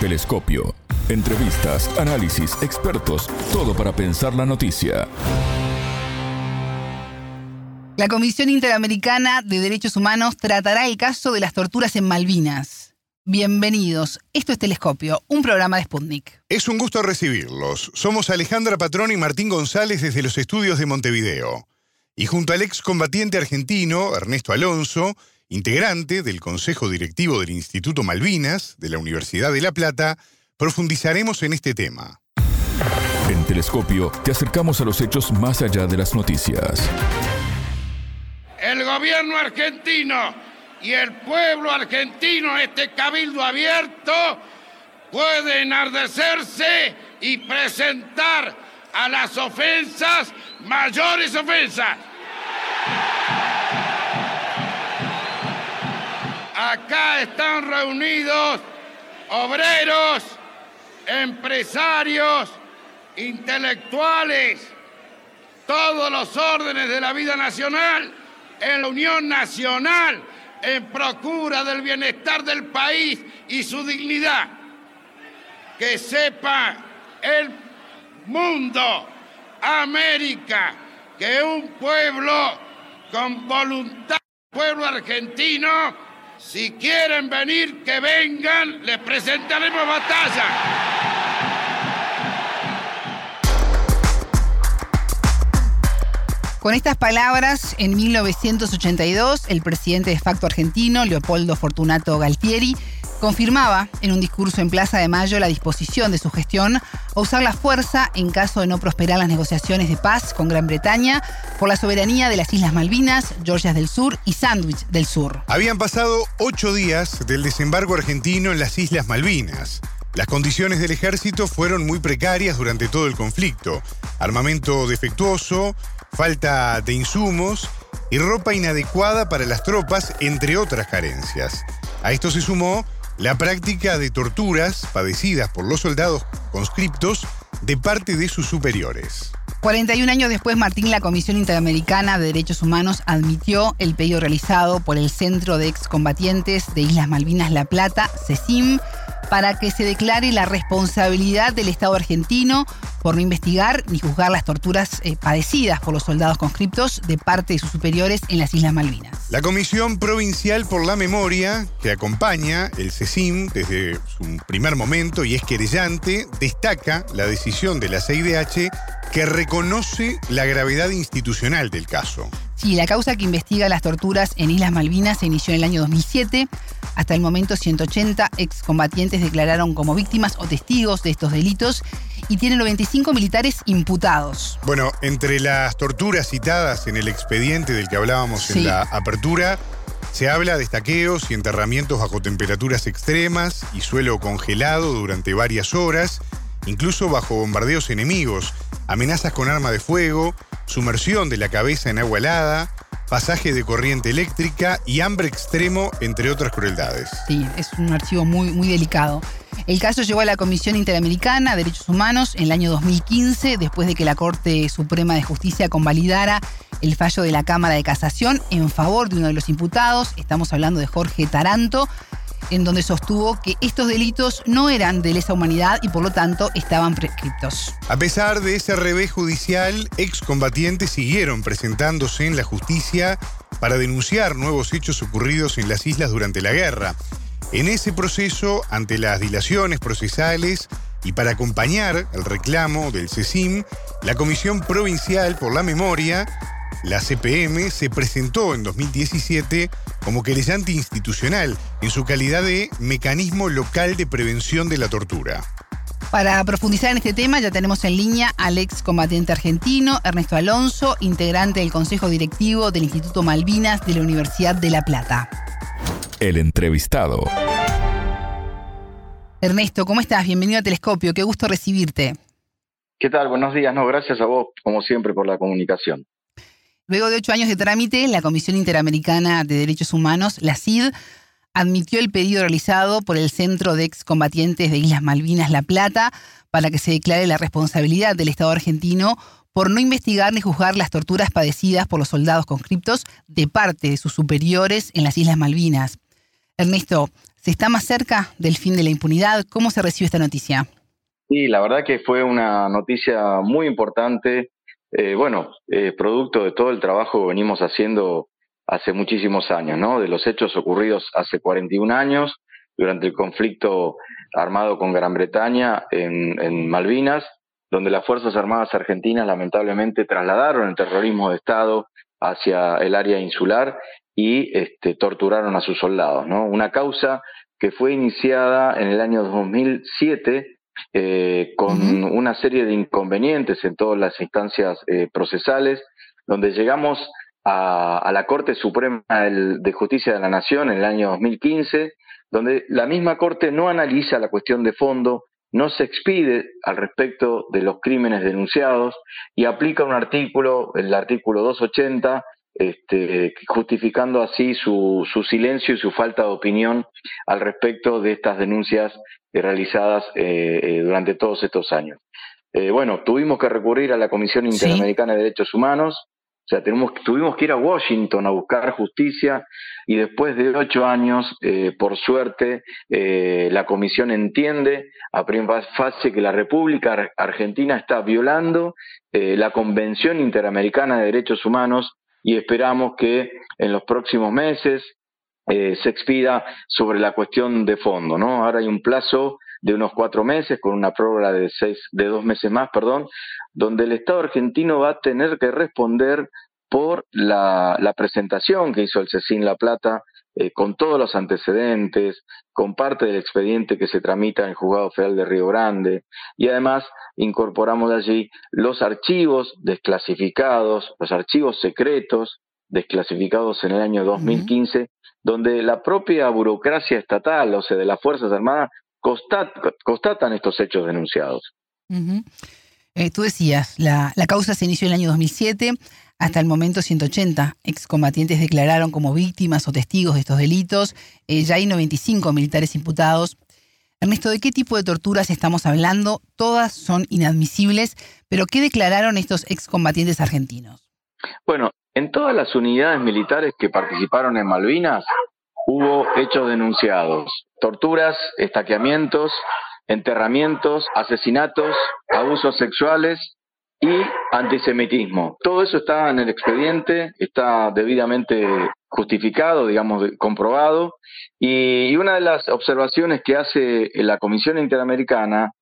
Telescopio. Entrevistas, análisis, expertos, todo para pensar la noticia. La Comisión Interamericana de Derechos Humanos tratará el caso de las torturas en Malvinas. Bienvenidos. Esto es Telescopio, un programa de Sputnik. Es un gusto recibirlos. Somos Alejandra Patrón y Martín González desde los estudios de Montevideo. Y junto al excombatiente argentino Ernesto Alonso, integrante del Consejo Directivo del Instituto Malvinas de la Universidad de La Plata, profundizaremos en este tema. En Telescopio te acercamos a los hechos más allá de las noticias. El gobierno argentino y el pueblo argentino, este cabildo abierto, puede enardecerse y presentar a las ofensas mayores ofensas. Acá están reunidos obreros, empresarios, intelectuales, todos los órdenes de la vida nacional en la Unión Nacional en procura del bienestar del país y su dignidad. Que sepa el mundo, América, que un pueblo con voluntad, pueblo argentino, si quieren venir, que vengan, les presentaremos batalla. Con estas palabras, en 1982, el presidente de facto argentino, Leopoldo Fortunato Galtieri, confirmaba en un discurso en Plaza de Mayo la disposición de su gestión a usar la fuerza en caso de no prosperar las negociaciones de paz con Gran Bretaña por la soberanía de las Islas Malvinas, Georgias del Sur y Sandwich del Sur. Habían pasado ocho días del desembarco argentino en las Islas Malvinas. Las condiciones del ejército fueron muy precarias durante todo el conflicto. Armamento defectuoso, falta de insumos y ropa inadecuada para las tropas, entre otras carencias. A esto se sumó la práctica de torturas padecidas por los soldados conscriptos de parte de sus superiores. 41 años después, Martín, la Comisión Interamericana de Derechos Humanos admitió el pedido realizado por el Centro de Excombatientes de Islas Malvinas La Plata, CECIM, para que se declare la responsabilidad del Estado argentino por no investigar ni juzgar las torturas eh, padecidas por los soldados conscriptos de parte de sus superiores en las Islas Malvinas. La Comisión Provincial por la Memoria, que acompaña el CECIM desde su primer momento y es querellante, destaca la decisión de la CIDH que reconoce la gravedad institucional del caso. Sí, la causa que investiga las torturas en Islas Malvinas se inició en el año 2007. Hasta el momento, 180 excombatientes declararon como víctimas o testigos de estos delitos y tienen 95 militares imputados. Bueno, entre las torturas citadas en el expediente del que hablábamos en la apertura, se habla de estaqueos y enterramientos bajo temperaturas extremas y suelo congelado durante varias horas, incluso bajo bombardeos enemigos, amenazas con arma de fuego, sumersión de la cabeza en agua helada, pasaje de corriente eléctrica y hambre extremo, entre otras crueldades. Sí, es un archivo muy, muy delicado. El caso llegó a la Comisión Interamericana de Derechos Humanos en el año 2015, después de que la Corte Suprema de Justicia convalidara el fallo de la Cámara de Casación en favor de uno de los imputados. Estamos hablando de Jorge Taranto, en donde sostuvo que estos delitos no eran de lesa humanidad y por lo tanto estaban prescriptos. A pesar de ese revés judicial, excombatientes siguieron presentándose en la justicia para denunciar nuevos hechos ocurridos en las islas durante la guerra. En ese proceso, ante las dilaciones procesales y para acompañar el reclamo del CECIM, la Comisión Provincial por la Memoria la CPM se presentó en 2017 como querellante institucional en su calidad de mecanismo local de prevención de la tortura. Para profundizar en este tema ya tenemos en línea al ex combatiente argentino Ernesto Alonso, integrante del Consejo Directivo del Instituto Malvinas de la Universidad de La Plata. El entrevistado. Ernesto, ¿cómo estás? Bienvenido a Telescopio, qué gusto recibirte. ¿Qué tal? Buenos días. No, gracias a vos, como siempre, por la comunicación. Luego de ocho años de trámite, la Comisión Interamericana de Derechos Humanos, la CID, admitió el pedido realizado por el Centro de Excombatientes de Islas Malvinas La Plata para que se declare la responsabilidad del Estado argentino por no investigar ni juzgar las torturas padecidas por los soldados conscriptos de parte de sus superiores en las Islas Malvinas. Ernesto, ¿Se está más cerca del fin de la impunidad? ¿Cómo se recibe esta noticia? Sí, la verdad que fue una noticia muy importante. Eh, bueno, eh, producto de todo el trabajo que venimos haciendo hace muchísimos años, ¿no? De los hechos ocurridos hace 41 años durante el conflicto armado con Gran Bretaña en, Malvinas, donde las Fuerzas Armadas Argentinas lamentablemente trasladaron el terrorismo de Estado hacia el área insular y este, torturaron a sus soldados. ¿no? Una causa que fue iniciada en el año 2007 eh, con una serie de inconvenientes en todas las instancias eh, procesales, donde llegamos a, a la Corte Suprema de Justicia de la Nación en el año 2015, donde la misma Corte no analiza la cuestión de fondo, no se expide al respecto de los crímenes denunciados y aplica un artículo, el artículo 280, este, justificando así su, su, silencio y su falta de opinión al respecto de estas denuncias realizadas eh, eh, durante todos estos años. Eh, bueno, tuvimos que recurrir a la Comisión Interamericana de Derechos Humanos, o sea, tenemos, tuvimos que ir a Washington a buscar justicia y después de ocho años, eh, por suerte, eh, la Comisión entiende a primera fase que la República Argentina está violando eh, la Convención Interamericana de Derechos Humanos y esperamos que en los próximos meses se expida sobre la cuestión de fondo, ¿no? Ahora hay un plazo de unos cuatro meses, con una prórroga de seis, de dos meses más, perdón, donde el Estado argentino va a tener que responder por la, la presentación que hizo el Cecín La Plata eh, con todos los antecedentes, con parte del expediente que se tramita en el Juzgado Federal de Río Grande, y además incorporamos allí los archivos desclasificados, los archivos secretos desclasificados en el año 2015, donde la propia burocracia estatal, o sea, de las Fuerzas Armadas, constatan estos hechos denunciados. Eh, tú decías, la, la, causa se inició en el año 2007. Hasta el momento, 180 excombatientes declararon como víctimas o testigos de estos delitos. Eh, ya hay 95 militares imputados. Ernesto, ¿de qué tipo de torturas estamos hablando? Todas son inadmisibles, pero ¿qué declararon estos excombatientes argentinos? Bueno, en todas las unidades militares que participaron en Malvinas hubo hechos denunciados, torturas, estaqueamientos, enterramientos, asesinatos, abusos sexuales y antisemitismo. Todo eso está en el expediente, está debidamente justificado, digamos, comprobado, y, una de las observaciones que hace la Comisión Interamericana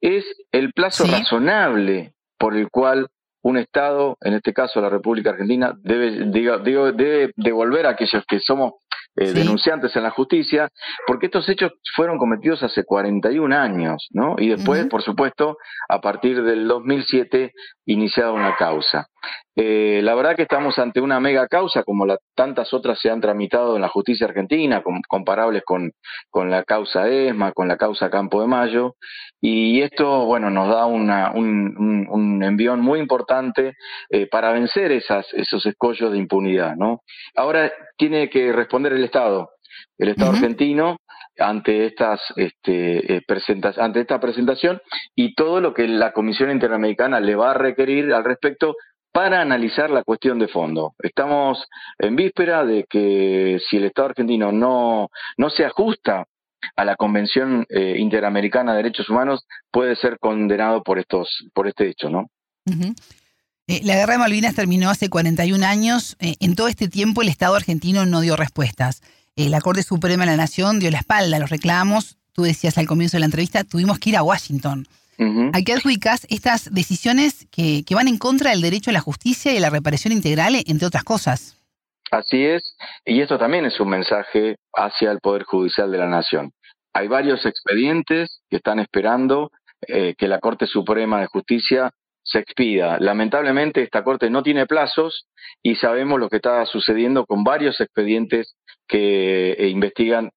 es el plazo razonable por el cual un Estado, en este caso la República Argentina, debe, digo, debe devolver a aquellos que somos eh, denunciantes en la justicia, porque estos hechos fueron cometidos hace 41 años, ¿no? Y después, por supuesto, a partir del 2007, iniciada una causa. Eh, la verdad que estamos ante una mega causa, como la, tantas otras se han tramitado en la justicia argentina, comparables con, con la causa ESMA, con la causa Campo de Mayo, y esto, bueno, nos da una, un, un, envión muy importante eh, para vencer esas, esos escollos de impunidad, ¿no? Ahora tiene que responder el Estado, el Estado argentino, ante estas este, eh, ante esta presentación y todo lo que la Comisión Interamericana le va a requerir al respecto para analizar la cuestión de fondo. Estamos en víspera de que si el Estado argentino no, no se ajusta a la Convención eh, Interamericana de Derechos Humanos, puede ser condenado por estos, por este hecho, ¿no? Eh, la guerra de Malvinas terminó hace 41 años. Eh, en todo este tiempo el Estado argentino no dio respuestas. la Corte Suprema de la Nación dio la espalda a los reclamos. Tú decías al comienzo de la entrevista, tuvimos que ir a Washington. ¿A qué adjudicas estas decisiones que, van en contra del derecho a la justicia y a la reparación integral, entre otras cosas? Así es, y esto también es un mensaje hacia el Poder Judicial de la Nación. Hay varios expedientes que están esperando eh, que la Corte Suprema de Justicia se expida. Lamentablemente esta Corte no tiene plazos y sabemos lo que está sucediendo con varios expedientes que eh, investigan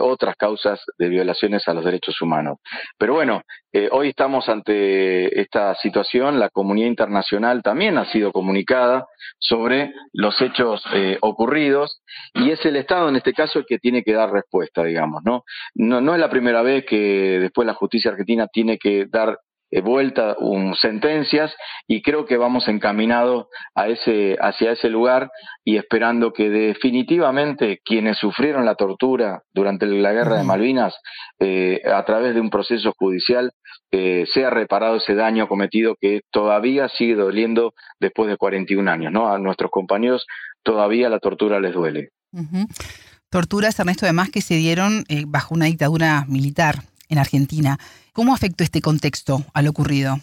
otras causas de violaciones a los derechos humanos. Pero bueno, eh, hoy estamos ante esta situación, la comunidad internacional también ha sido comunicada sobre los hechos eh, ocurridos y es el Estado en este caso el que tiene que dar respuesta, digamos, ¿no? No, no es la primera vez que después la justicia argentina tiene que dar vuelta um, sentencias y creo que vamos encaminados a ese, hacia ese lugar y esperando que definitivamente quienes sufrieron la tortura durante la guerra de Malvinas, eh, a través de un proceso judicial, eh, sea reparado ese daño cometido que todavía sigue doliendo después de 41 años. ¿no? A nuestros compañeros todavía la tortura les duele. Torturas, Ernesto, además que se dieron bajo una dictadura militar en Argentina. ¿Cómo afectó este contexto a lo ocurrido?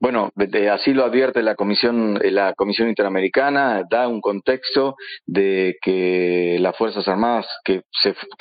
Bueno, así lo advierte la Comisión, eh, la Comisión Interamericana, da un contexto de que las Fuerzas Armadas que,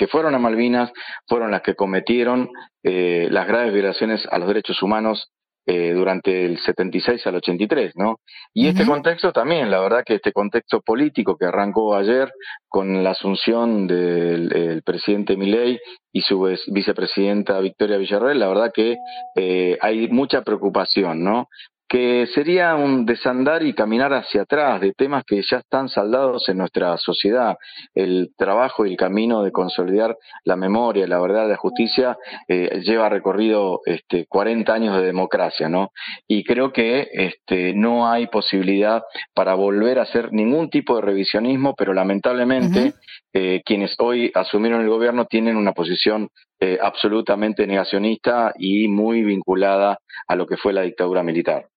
fueron a Malvinas fueron las que cometieron eh, las graves violaciones a los derechos humanos eh, durante el 76 al 83, ¿no? Y este contexto también, la verdad que este contexto político que arrancó ayer con la asunción del presidente Milei y su vicepresidenta Victoria Villarreal, la verdad que eh, hay mucha preocupación, ¿no? Que sería un desandar y caminar hacia atrás de temas que ya están saldados en nuestra sociedad. El trabajo y el camino de consolidar la memoria, la verdad, la justicia eh, lleva recorrido este, 40 años de democracia, ¿no? Y creo que este, no hay posibilidad para volver a hacer ningún tipo de revisionismo, pero lamentablemente eh, quienes hoy asumieron el gobierno tienen una posición eh, absolutamente negacionista y muy vinculada a lo que fue la dictadura militar.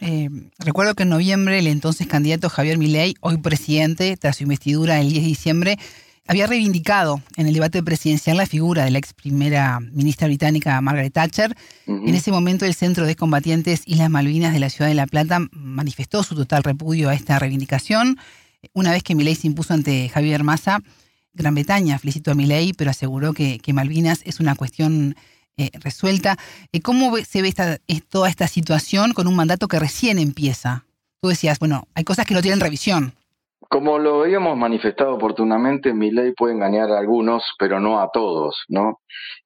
Eh, recuerdo que en noviembre el entonces candidato Javier Milei, hoy presidente, tras su investidura el 10 de diciembre, había reivindicado en el debate presidencial la figura de la ex primera ministra británica Margaret Thatcher. En ese momento el Centro de Combatientes Islas Malvinas de la Ciudad de La Plata manifestó su total repudio a esta reivindicación. Una vez que Milei se impuso ante Javier Massa, Gran Bretaña felicitó a Milei, pero aseguró que, que Malvinas es una cuestión eh, resuelta. Eh, ¿Cómo se ve esta, toda esta situación con un mandato que recién empieza? Tú decías, bueno, hay cosas que no tienen revisión. Como lo habíamos manifestado oportunamente, mi ley puede engañar a algunos, pero no a todos, ¿no?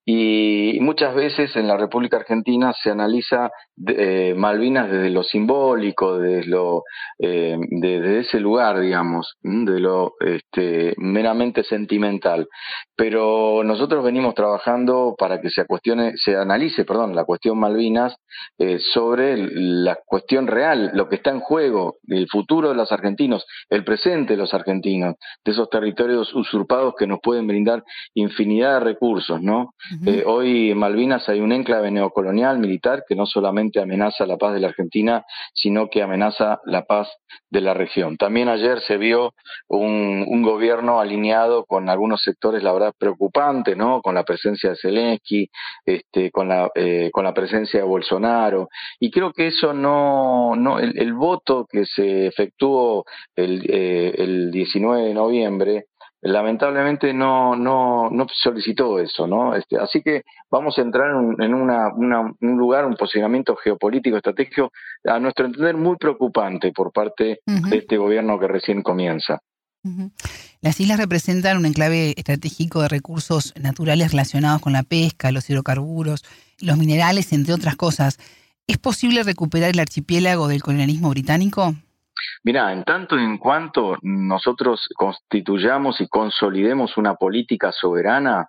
Y muchas veces en la República Argentina se analiza eh, Malvinas desde lo simbólico, desde, lo, eh, ese lugar, digamos, de lo este, meramente sentimental. Pero nosotros venimos trabajando para que se, cuestione, se analice perdón, la cuestión Malvinas eh, sobre la cuestión real, lo que está en juego, el futuro de los argentinos, el presente los argentinos, de esos territorios usurpados que nos pueden brindar infinidad de recursos, ¿no? Eh, hoy en Malvinas hay un enclave neocolonial militar que no solamente amenaza la paz de la Argentina, sino que amenaza la paz de la región. También ayer se vio un, gobierno alineado con algunos sectores, la verdad, preocupantes, ¿no? Con la presencia de Zelensky, este, con, la, eh, con la presencia de Bolsonaro. Y creo que eso no, no el, voto que se efectuó el, eh, el 19 de noviembre, lamentablemente no, no, no solicitó eso, ¿no? Este, así que vamos a entrar en, una, un lugar, un posicionamiento geopolítico, estratégico, a nuestro entender muy preocupante por parte de este gobierno que recién comienza. Las islas representan un enclave estratégico de recursos naturales relacionados con la pesca, los hidrocarburos, los minerales, entre otras cosas. ¿Es posible recuperar el archipiélago del colonialismo británico? Mira, en tanto y en cuanto nosotros constituyamos y consolidemos una política soberana,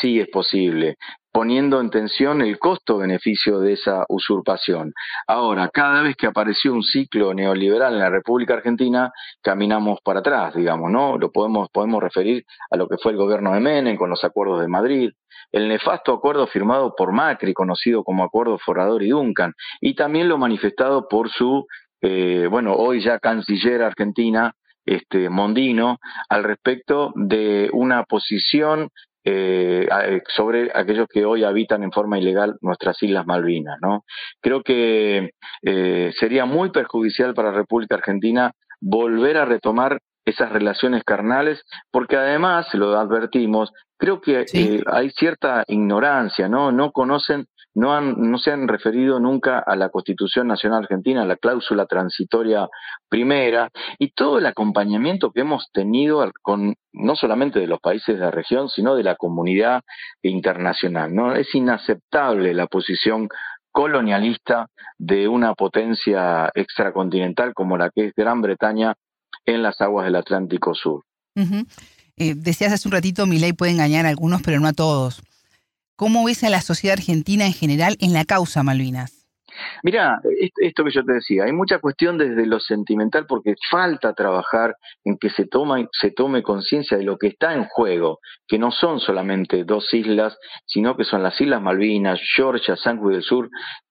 sí es posible, poniendo en tensión el costo-beneficio de esa usurpación. Ahora, cada vez que apareció un ciclo neoliberal en la República Argentina, caminamos para atrás, digamos, ¿no? Lo podemos, podemos referir a lo que fue el gobierno de Menem con los acuerdos de Madrid, el nefasto acuerdo firmado por Macri, conocido como Acuerdo Forador y Duncan, y también lo manifestado por su eh, bueno, hoy ya canciller argentina, este, Mondino, al respecto de una posición eh, sobre aquellos que hoy habitan en forma ilegal nuestras Islas Malvinas. ¿no? Creo que eh, sería muy perjudicial para la República Argentina volver a retomar esas relaciones carnales, porque además, lo advertimos, creo que hay cierta ignorancia, ¿no? No conocen no, han, no se han referido nunca a la Constitución Nacional Argentina, a la cláusula transitoria primera y todo el acompañamiento que hemos tenido con no solamente de los países de la región, sino de la comunidad internacional. ¿no? Es inaceptable la posición colonialista de una potencia extracontinental como la que es Gran Bretaña en las aguas del Atlántico Sur. Eh, decías hace un ratito, mi ley puede engañar a algunos, pero no a todos. ¿Cómo ves a la sociedad argentina en general en la causa Malvinas? Mira, esto que yo te decía, hay mucha cuestión desde lo sentimental porque falta trabajar en que se, se tome conciencia de lo que está en juego, que no son solamente dos islas, sino que son las Islas Malvinas, Georgia, San Juan del Sur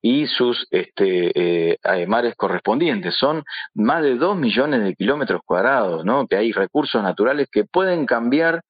y sus este, eh, mares correspondientes. Son más de dos millones de kilómetros cuadrados, ¿no? que hay recursos naturales que pueden cambiar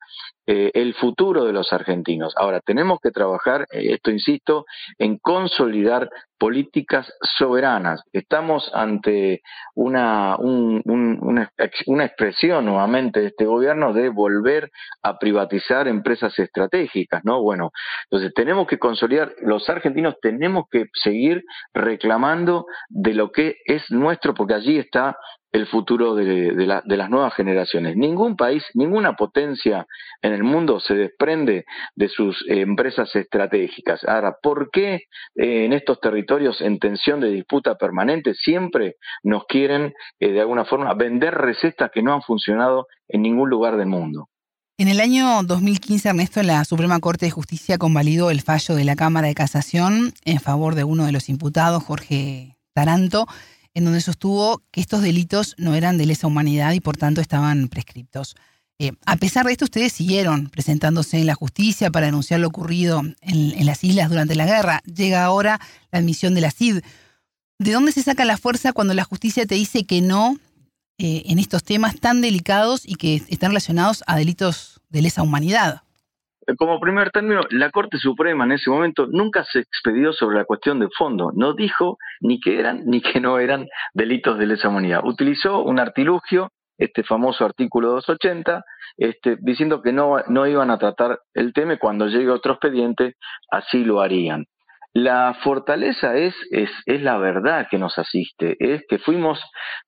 eh, el futuro de los argentinos. Ahora, tenemos que trabajar, eh, esto insisto, en consolidar políticas soberanas. Estamos ante una, una, una, expresión nuevamente de este gobierno de volver a privatizar empresas estratégicas, ¿no? Bueno, entonces tenemos que consolidar, los argentinos tenemos que seguir reclamando de lo que es nuestro, porque allí está el futuro de, las nuevas generaciones. Ningún país, ninguna potencia en el mundo se desprende de sus empresas estratégicas. Ahora, ¿por qué eh, en estos territorios en tensión de disputa permanente siempre nos quieren, eh, de alguna forma, vender recetas que no han funcionado en ningún lugar del mundo? En el año 2015, Ernesto, la Suprema Corte de Justicia convalidó el fallo de la Cámara de Casación en favor de uno de los imputados, Jorge Taranto, en donde sostuvo que estos delitos no eran de lesa humanidad y por tanto estaban prescriptos. Eh, a pesar de esto, ustedes siguieron presentándose en la justicia para denunciar lo ocurrido en, las islas durante la guerra. Llega ahora la admisión de la CID. ¿De dónde se saca la fuerza cuando la justicia te dice que no eh, en estos temas tan delicados y que están relacionados a delitos de lesa humanidad? como primer término, la Corte Suprema en ese momento nunca se expedió sobre la cuestión de fondo, no dijo ni que eran ni que no eran delitos de lesa humanidad. Utilizó un artilugio, este famoso artículo 280, este, diciendo que no, no iban a tratar el tema cuando llegue otro expediente, así lo harían. La fortaleza es, es, es, la verdad que nos asiste, es que fuimos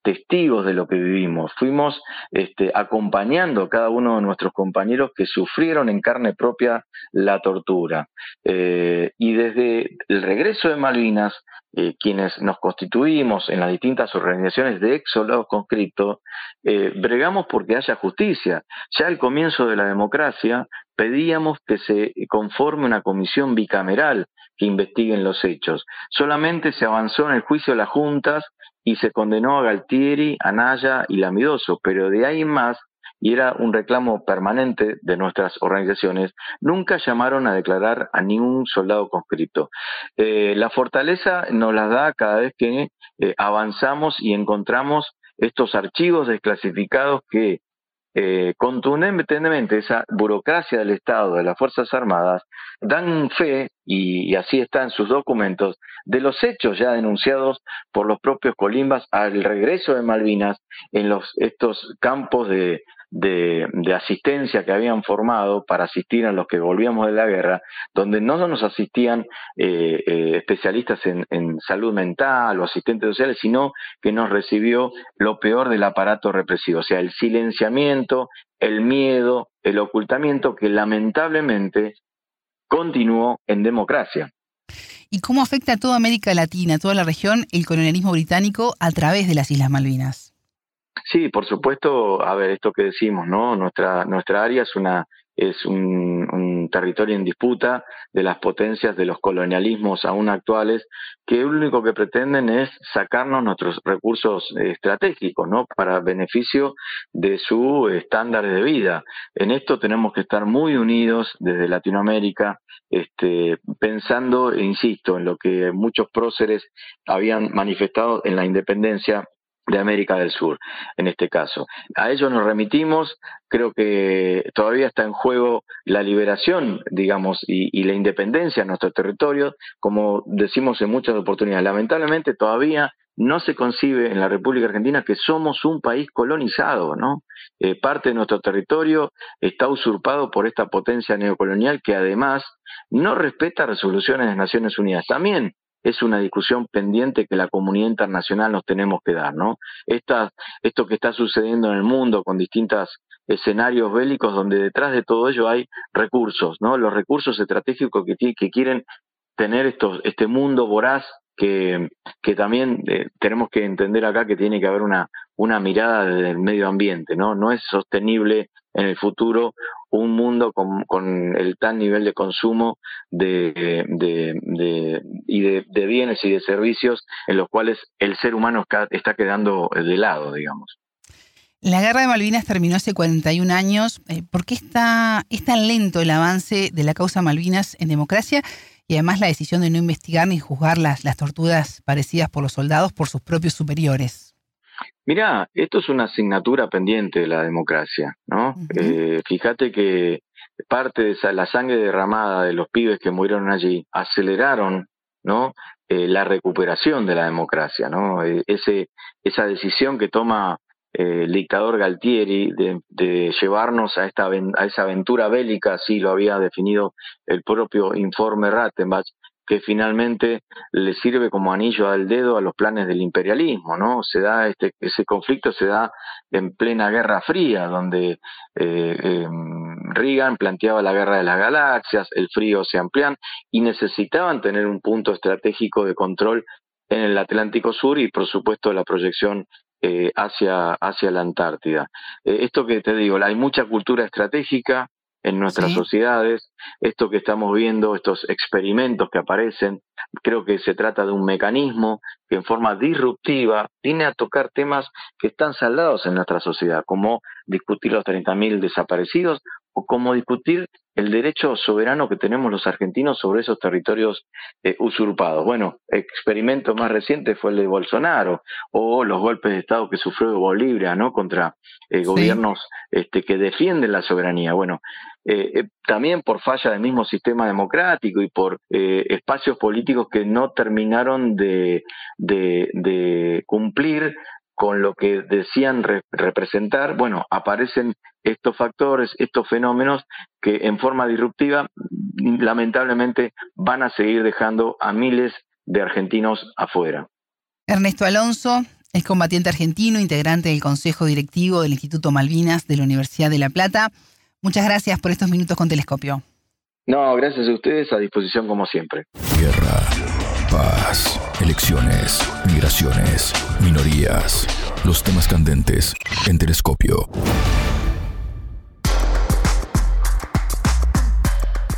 testigos de lo que vivimos, fuimos este, acompañando a cada uno de nuestros compañeros que sufrieron en carne propia la tortura. Eh, y desde el regreso de Malvinas, eh, quienes nos constituimos en las distintas organizaciones de ex soldados conscriptos, eh, bregamos porque haya justicia. Ya al comienzo de la democracia pedíamos que se conforme una comisión bicameral que investiguen los hechos. Solamente se avanzó en el juicio de las juntas y se condenó a Galtieri, a Naya y Lamidoso, pero de ahí en más, y era un reclamo permanente de nuestras organizaciones, nunca llamaron a declarar a ningún soldado conscripto. Eh, la fortaleza nos la da cada vez que eh, avanzamos y encontramos estos archivos desclasificados que eh, contundentemente esa burocracia del Estado, de las Fuerzas Armadas, dan fe, y, así está en sus documentos, de los hechos ya denunciados por los propios colimbas al regreso de Malvinas en estos campos de, de, asistencia que habían formado para asistir a los que volvíamos de la guerra, donde no nos asistían eh, eh, especialistas en, salud mental o asistentes sociales, sino que nos recibió lo peor del aparato represivo, o sea, el silenciamiento, el miedo, el ocultamiento que lamentablemente continuó en democracia. ¿Y cómo afecta a toda América Latina, a toda la región, el colonialismo británico a través de las Islas Malvinas? Sí, por supuesto, a ver, esto que decimos, ¿no? Nuestra, nuestra área es una es un, territorio en disputa de las potencias de los colonialismos aún actuales, que lo único que pretenden es sacarnos nuestros recursos estratégicos, ¿no? Para beneficio de su estándar de vida. En esto tenemos que estar muy unidos desde Latinoamérica, este, pensando, insisto, en lo que muchos próceres habían manifestado en la independencia de América del Sur, en este caso. A ellos nos remitimos, creo que todavía está en juego la liberación, digamos, y, la independencia en nuestro territorio, como decimos en muchas oportunidades. Lamentablemente todavía no se concibe en la República Argentina que somos un país colonizado, ¿no? Eh, parte de nuestro territorio está usurpado por esta potencia neocolonial que además no respeta resoluciones de Naciones Unidas. También es una discusión pendiente que la comunidad internacional nos tenemos que dar, ¿no? esto que está sucediendo en el mundo con distintos escenarios bélicos donde detrás de todo ello hay recursos, ¿no? Los recursos estratégicos que, quieren tener estos, este mundo voraz que, que también eh, tenemos que entender acá que tiene que haber una, una mirada del medio ambiente, ¿no? No es sostenible en el futuro un mundo con, el tal nivel de consumo de, de, y de, bienes y de servicios en los cuales el ser humano está quedando de lado, digamos. La guerra de Malvinas terminó hace 41 años. Eh, ¿Por qué está, es tan lento el avance de la causa Malvinas en democracia? Y además la decisión de no investigar ni juzgar las, las torturas parecidas por los soldados por sus propios superiores. Mirá, esto es una asignatura pendiente de la democracia, ¿no? Eh, fíjate que parte de esa, la sangre derramada de los pibes que murieron allí aceleraron, ¿no? Eh, la recuperación de la democracia, ¿no? Eh, ese, esa decisión que toma el dictador Galtieri de, llevarnos a, esta, a esa aventura bélica, así lo había definido el propio informe Rattenbach, que finalmente le sirve como anillo al dedo a los planes del imperialismo, ¿no? Se da este, ese conflicto se da en plena Guerra Fría, donde eh, em, Reagan planteaba la guerra de las galaxias, el frío se amplían y necesitaban tener un punto estratégico de control en el Atlántico Sur y por supuesto la proyección eh, hacia, hacia la Antártida. Eh, esto que te digo, hay mucha cultura estratégica, en nuestras sociedades. Esto que estamos viendo, estos experimentos que aparecen, creo que se trata de un mecanismo que en forma disruptiva viene a tocar temas que están saldados en nuestra sociedad, como discutir los 30.000 desaparecidos como discutir el derecho soberano que tenemos los argentinos sobre esos territorios eh, usurpados. Bueno, experimento más reciente fue el de Bolsonaro o los golpes de Estado que sufrió Bolivia, ¿no? Contra eh, gobiernos este, que defienden la soberanía. Bueno, eh, también por falla del mismo sistema democrático y por espacios políticos que no terminaron de, de cumplir con lo que decían representar, bueno, aparecen estos factores, estos fenómenos que en forma disruptiva lamentablemente van a seguir dejando a miles de argentinos afuera. Ernesto Alonso es combatiente argentino, integrante del Consejo Directivo del Instituto Malvinas de la Universidad de La Plata. Muchas gracias por estos minutos con Telescopio. No, gracias a ustedes, a disposición como siempre. Guerra, paz, elecciones, migraciones, minorías, los temas candentes en Telescopio.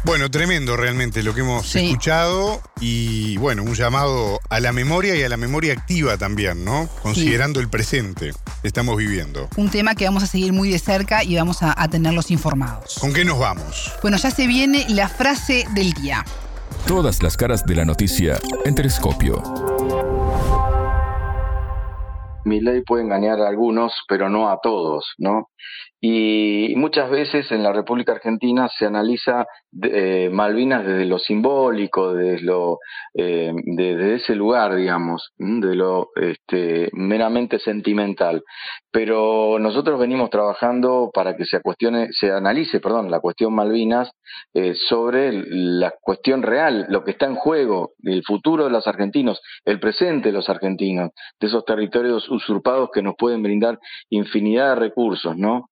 Bueno, tremendo realmente lo que hemos escuchado y bueno, un llamado a la memoria y a la memoria activa también, ¿no? Considerando el presente que estamos viviendo. Un tema que vamos a seguir muy de cerca y vamos a, a tenerlos informados. ¿Con qué nos vamos? Bueno, ya se viene la frase del día. Todas las caras de la noticia en Telescopio. Mi ley puede engañar a algunos, pero no a todos, ¿no? Y muchas veces en la República Argentina se analiza eh, Malvinas desde lo simbólico, desde, lo, eh, desde ese lugar, digamos, de lo este, meramente sentimental. Pero nosotros venimos trabajando para que se, cuestione, se analice perdón, la cuestión Malvinas eh, sobre la cuestión real, lo que está en juego, el futuro de los argentinos, el presente de los argentinos, de esos territorios usurpados que nos pueden brindar infinidad de recursos, ¿no?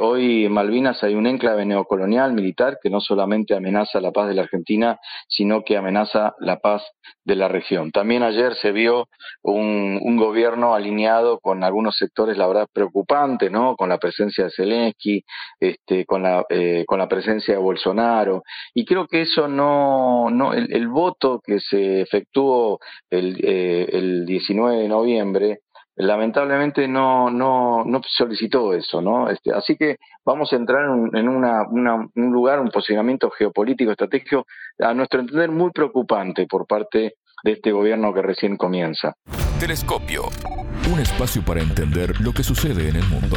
Hoy en Malvinas hay un enclave neocolonial militar que no solamente amenaza la paz de la Argentina, sino que amenaza la paz de la región. También ayer se vio un, gobierno alineado con algunos sectores, la verdad, preocupantes, ¿no? Con la presencia de Zelensky, este, con, la, eh, con la presencia de Bolsonaro. Y creo que eso no, no el, voto que se efectuó el, eh, el 19 de noviembre, lamentablemente no, solicitó eso, ¿no? Este, así que vamos a entrar en, un lugar, un posicionamiento geopolítico estratégico, a nuestro entender, muy preocupante por parte de este gobierno que recién comienza. Telescopio, un espacio para entender lo que sucede en el mundo.